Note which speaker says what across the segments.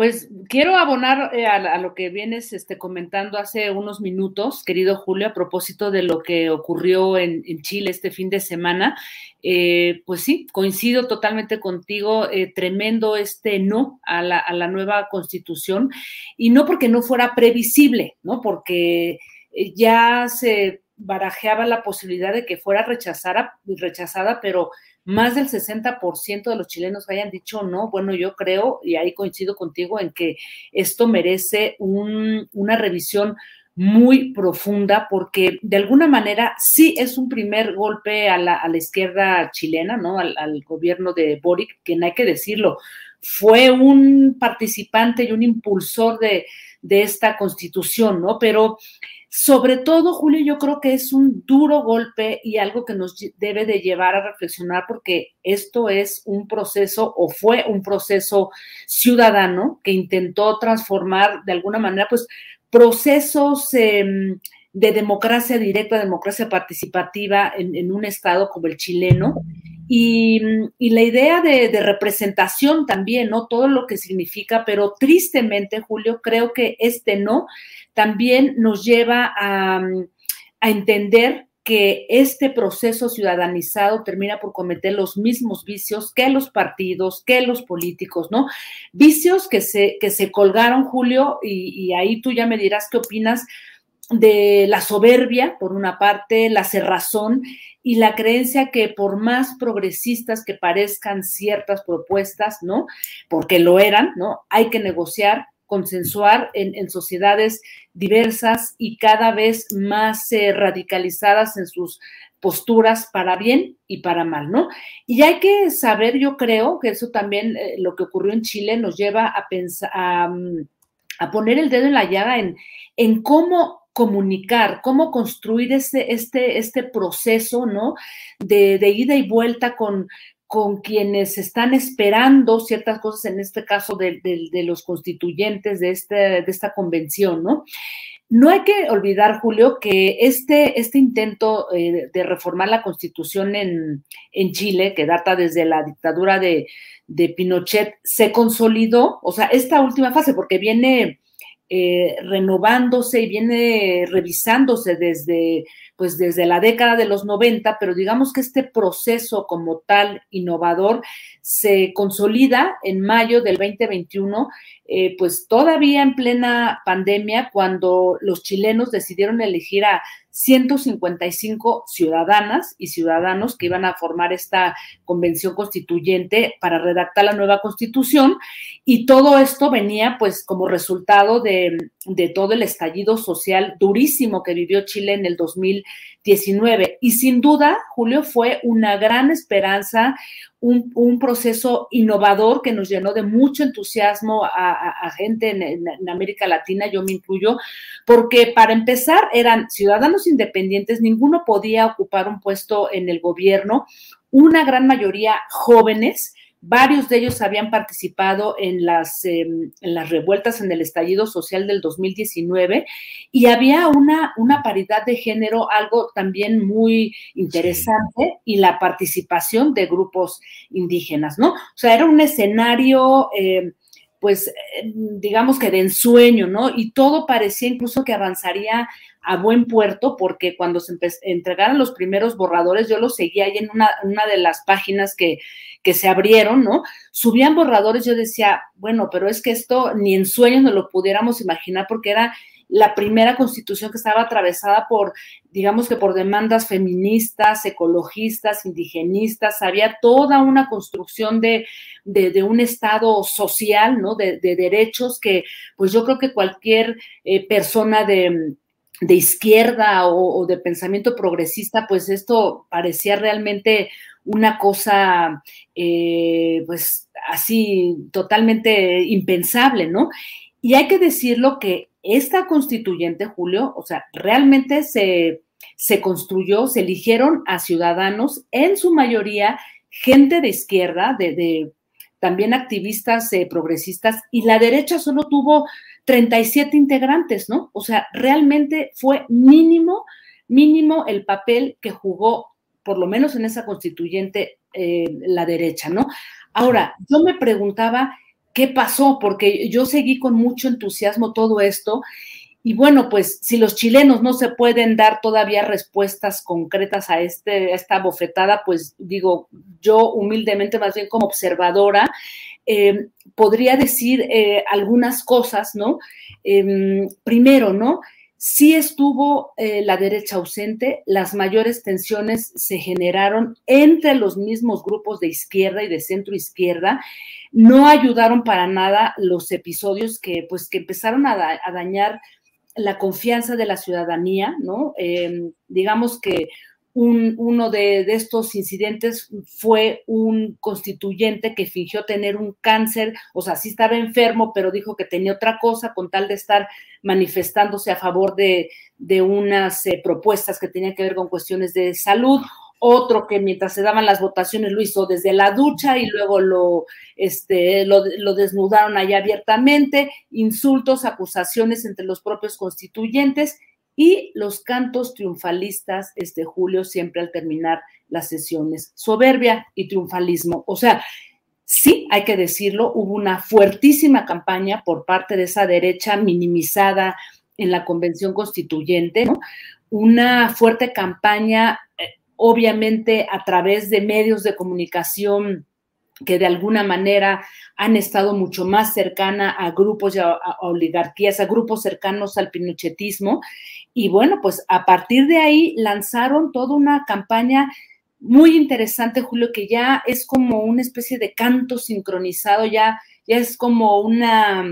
Speaker 1: Pues quiero abonar eh, a, lo que vienes este, comentando hace unos minutos, querido Julio, a propósito de lo que ocurrió en, Chile este fin de semana. Eh, pues sí, coincido totalmente contigo, eh, tremendo este no a la, a la, nueva constitución, y no porque no fuera previsible, ¿no? Porque ya se barajeaba la posibilidad de que fuera rechazada, rechazada pero más del 60% de los chilenos hayan dicho no, bueno, yo creo, y ahí coincido contigo, en que esto merece una revisión muy profunda porque de alguna manera sí es un primer golpe a la, izquierda chilena, ¿no? Al, gobierno de Boric, que no hay que decirlo, fue un participante y un impulsor de, esta constitución, ¿no? Pero sobre todo, Julio, yo creo que es un duro golpe y algo que nos debe de llevar a reflexionar porque esto es un proceso o fue un proceso ciudadano que intentó transformar de alguna manera, pues, procesos em, de democracia directa, democracia participativa en, un estado como el chileno. Y, la idea de, representación también, ¿no? Todo lo que significa, pero tristemente, Julio, creo que este no también nos lleva a, entender que este proceso ciudadanizado termina por cometer los mismos vicios que los partidos, que los políticos, ¿no? Vicios que se, que se colgaron, Julio, y, y ahí tú ya me dirás qué opinas de la soberbia, por una parte, la cerrazón y la creencia que por más progresistas que parezcan ciertas propuestas, ¿no? Porque lo eran, ¿no? Hay que negociar, consensuar en, sociedades diversas y cada vez más eh, radicalizadas en sus posturas para bien y para mal, ¿no? Y hay que saber, yo creo que eso también, eh, lo que ocurrió en Chile nos lleva a pensar, a, mm, poner el dedo en la llaga en, en cómo comunicar, cómo construir este, este, este proceso, ¿no? De, de ida y vuelta con, con quienes están esperando ciertas cosas, en este caso de, los constituyentes de, este, de esta convención, ¿no? No hay que olvidar, Julio, que este, este intento eh, de reformar la constitución en, Chile, que data desde la dictadura de, de, Pinochet, se consolidó, o sea, esta última fase, porque viene eh, renovándose y viene revisándose desde pues desde la década de los 90, pero digamos que este proceso como tal innovador se consolida en mayo del 2021, eh, pues todavía en plena pandemia, cuando los chilenos decidieron elegir a 155 ciudadanas y ciudadanos que iban a formar esta convención constituyente para redactar la nueva constitución. Y todo esto venía pues como resultado de, de todo el estallido social durísimo que vivió Chile en el 2019. Y sin duda, Julio, fue una gran esperanza, un, proceso innovador que nos llenó de mucho entusiasmo a, gente en, América Latina, yo me incluyo, porque para empezar eran ciudadanos independientes, ninguno podía ocupar un puesto en el gobierno, una gran mayoría jóvenes, Varios de ellos habían participado en las, em, en las revueltas en el estallido social del 2019 y había una, una paridad de género, algo también muy interesante, y la participación de grupos indígenas, ¿no? O sea, era un escenario... Eh, pues eh, digamos que de ensueño, ¿no? Y todo parecía incluso que avanzaría a buen puerto, porque cuando se entregaron los primeros borradores, yo los seguía ahí en una, una de las páginas que, que, se abrieron, ¿no? Subían borradores, yo decía, bueno, pero es que esto ni en sueños no lo pudiéramos imaginar, porque era la primera constitución que estaba atravesada por, digamos que por demandas feministas, ecologistas, indigenistas, había toda una construcción de, de, un Estado social, ¿no? De, derechos que, pues yo creo que cualquier eh, persona de, de izquierda o, de pensamiento progresista, pues esto parecía realmente una cosa, eh, pues así, totalmente impensable, ¿no? Y hay que decirlo que esta constituyente, Julio, o sea, realmente se, se construyó, se eligieron a ciudadanos, en su mayoría gente de izquierda, de, también activistas eh, progresistas, y la derecha solo tuvo 37 integrantes, ¿no? O sea, realmente fue mínimo, mínimo el papel que jugó, por lo menos en esa constituyente, eh, la derecha, ¿no? Ahora, yo me preguntaba, ¿qué pasó? Porque yo seguí con mucho entusiasmo todo esto. Y bueno, pues si los chilenos no se pueden dar todavía respuestas concretas a, este, esta bofetada, pues digo, yo humildemente, más bien como observadora, eh, podría decir eh, algunas cosas, ¿no? Em, primero, ¿no? Sí estuvo eh, la derecha ausente, las mayores tensiones se generaron entre los mismos grupos de izquierda y de centro izquierda. No ayudaron para nada los episodios que, pues, que empezaron a, dañar la confianza de la ciudadanía, ¿no? Em, digamos que uno de, estos incidentes fue un constituyente que fingió tener un cáncer, o sea, sí estaba enfermo, pero dijo que tenía otra cosa con tal de estar manifestándose a favor de, unas eh, propuestas que tenían que ver con cuestiones de salud. Otro que mientras se daban las votaciones lo hizo desde la ducha y luego lo, este, lo, lo desnudaron allá abiertamente. Insultos, acusaciones entre los propios constituyentes y los cantos triunfalistas, este Julio, siempre al terminar las sesiones. Soberbia y triunfalismo. O sea, sí, hay que decirlo, hubo una fuertísima campaña por parte de esa derecha minimizada en la convención constituyente, ¿no? Una fuerte campaña, eh, obviamente, a través de medios de comunicación que de alguna manera han estado mucho más cercana a grupos y a, oligarquías, a grupos cercanos al pinochetismo. Y bueno, pues a partir de ahí lanzaron toda una campaña muy interesante, Julio, que ya es como una especie de canto sincronizado, ya, ya es como una,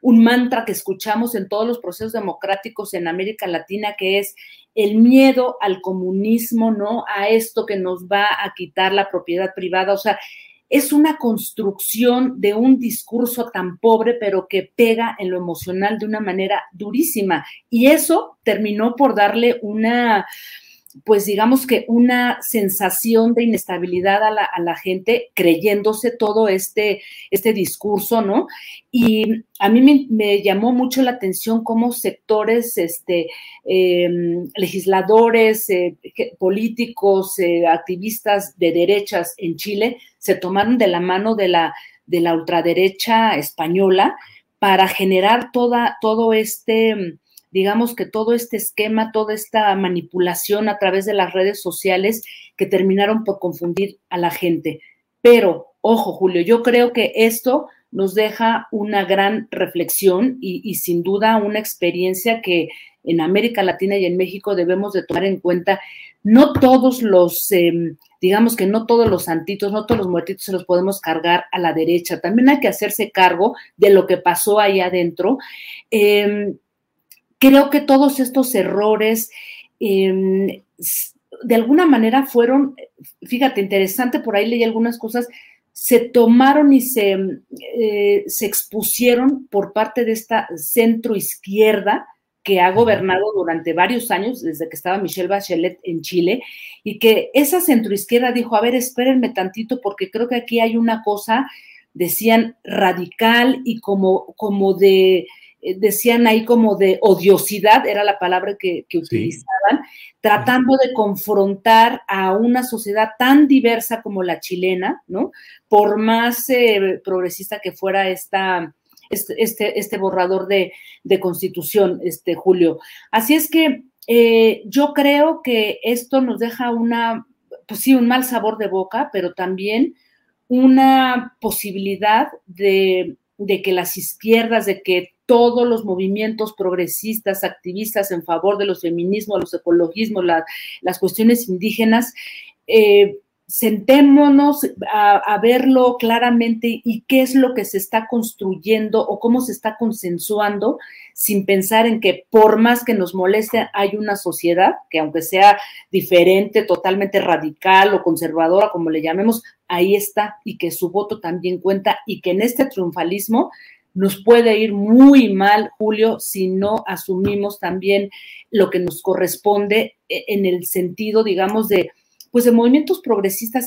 Speaker 1: un mantra que escuchamos en todos los procesos democráticos en América Latina, que es el miedo al comunismo, ¿no? A esto que nos va a quitar la propiedad privada. O sea, es una construcción de un discurso tan pobre, pero que pega en lo emocional de una manera durísima. Y eso terminó por darle una, pues digamos que una sensación de inestabilidad a la, gente creyéndose todo este, este discurso, ¿no? Y a mí me, llamó mucho la atención cómo sectores, este, em, legisladores, eh, políticos, eh, activistas de derechas en Chile se tomaron de la mano de la, de la ultraderecha española para generar toda, todo este digamos que todo este esquema, toda esta manipulación a través de las redes sociales que terminaron por confundir a la gente. Pero, ojo, Julio, yo creo que esto nos deja una gran reflexión y, sin duda una experiencia que en América Latina y en México debemos de tomar en cuenta. No todos los, em, digamos que no todos los santitos, no todos los muertitos se los podemos cargar a la derecha. También hay que hacerse cargo de lo que pasó ahí adentro. Em, creo que todos estos errores em, de alguna manera fueron, fíjate, interesante, por ahí leí algunas cosas, se tomaron y se, eh, se expusieron por parte de esta centro izquierda, que ha gobernado durante varios años, desde que estaba Michelle Bachelet en Chile, y que esa centroizquierda dijo, a ver, espérenme tantito, porque creo que aquí hay una cosa, decían, radical y como, como de, decían ahí como de odiosidad, era la palabra que, utilizaban, tratando de confrontar a una sociedad tan diversa como la chilena, ¿no? Por más eh, progresista que fuera esta este, este, este borrador de, constitución, este Julio. Así es que eh, yo creo que esto nos deja una, pues sí, un mal sabor de boca, pero también una posibilidad de, que las izquierdas, de que todos los movimientos progresistas, activistas en favor de los feminismos, los ecologismos, las cuestiones indígenas, eh, sentémonos a, verlo claramente y qué es lo que se está construyendo o cómo se está consensuando sin pensar en que por más que nos moleste hay una sociedad que aunque sea diferente, totalmente radical o conservadora, como le llamemos, ahí está y que su voto también cuenta y que en este triunfalismo nos puede ir muy mal, Julio, si no asumimos también lo que nos corresponde e, en el sentido, digamos, de pues de movimientos progresistas.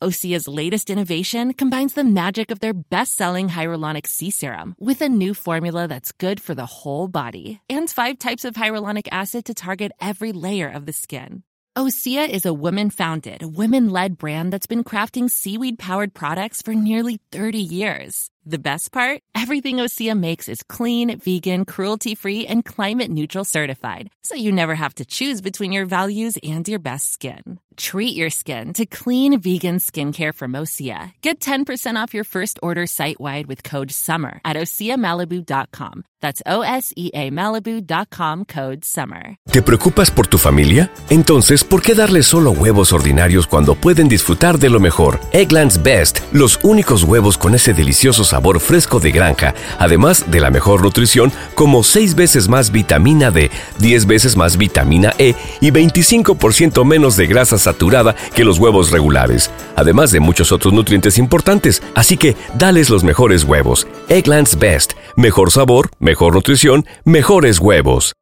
Speaker 2: Osea's latest innovation combines the magic of their best-selling hyaluronic sea serum with a new formula that's good for the whole body and five types of hyaluronic acid to target every layer of the skin. Osea is a women-founded, women-led brand that's been crafting seaweed-powered products for nearly 30 years. The best part? Everything Osea makes is clean, vegan, cruelty-free, and climate-neutral certified, so you never have to choose between your values and your best skin. Treat your skin to clean vegan skincare from Osea. Get 10% off your first order site-wide with code SUMMER at OseaMalibu.com. That's O-S-E-A Malibu.com code SUMMER.
Speaker 3: ¿Te preocupas por tu familia? Entonces, ¿por qué darles solo huevos ordinarios cuando pueden disfrutar de lo mejor? Eggland's Best, los únicos huevos con ese delicioso sabor fresco de granja, además de la mejor nutrición como 6 veces más vitamina D, 10 veces más vitamina E y 25% menos de grasas saturada que los huevos regulares, además de muchos otros nutrientes importantes. Así que dales los mejores huevos. Egglands Best. Mejor sabor, mejor nutrición, mejores huevos.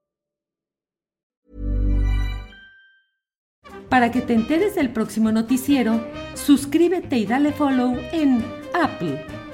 Speaker 4: Para que te enteres del próximo noticiero, suscríbete y dale follow en Apple,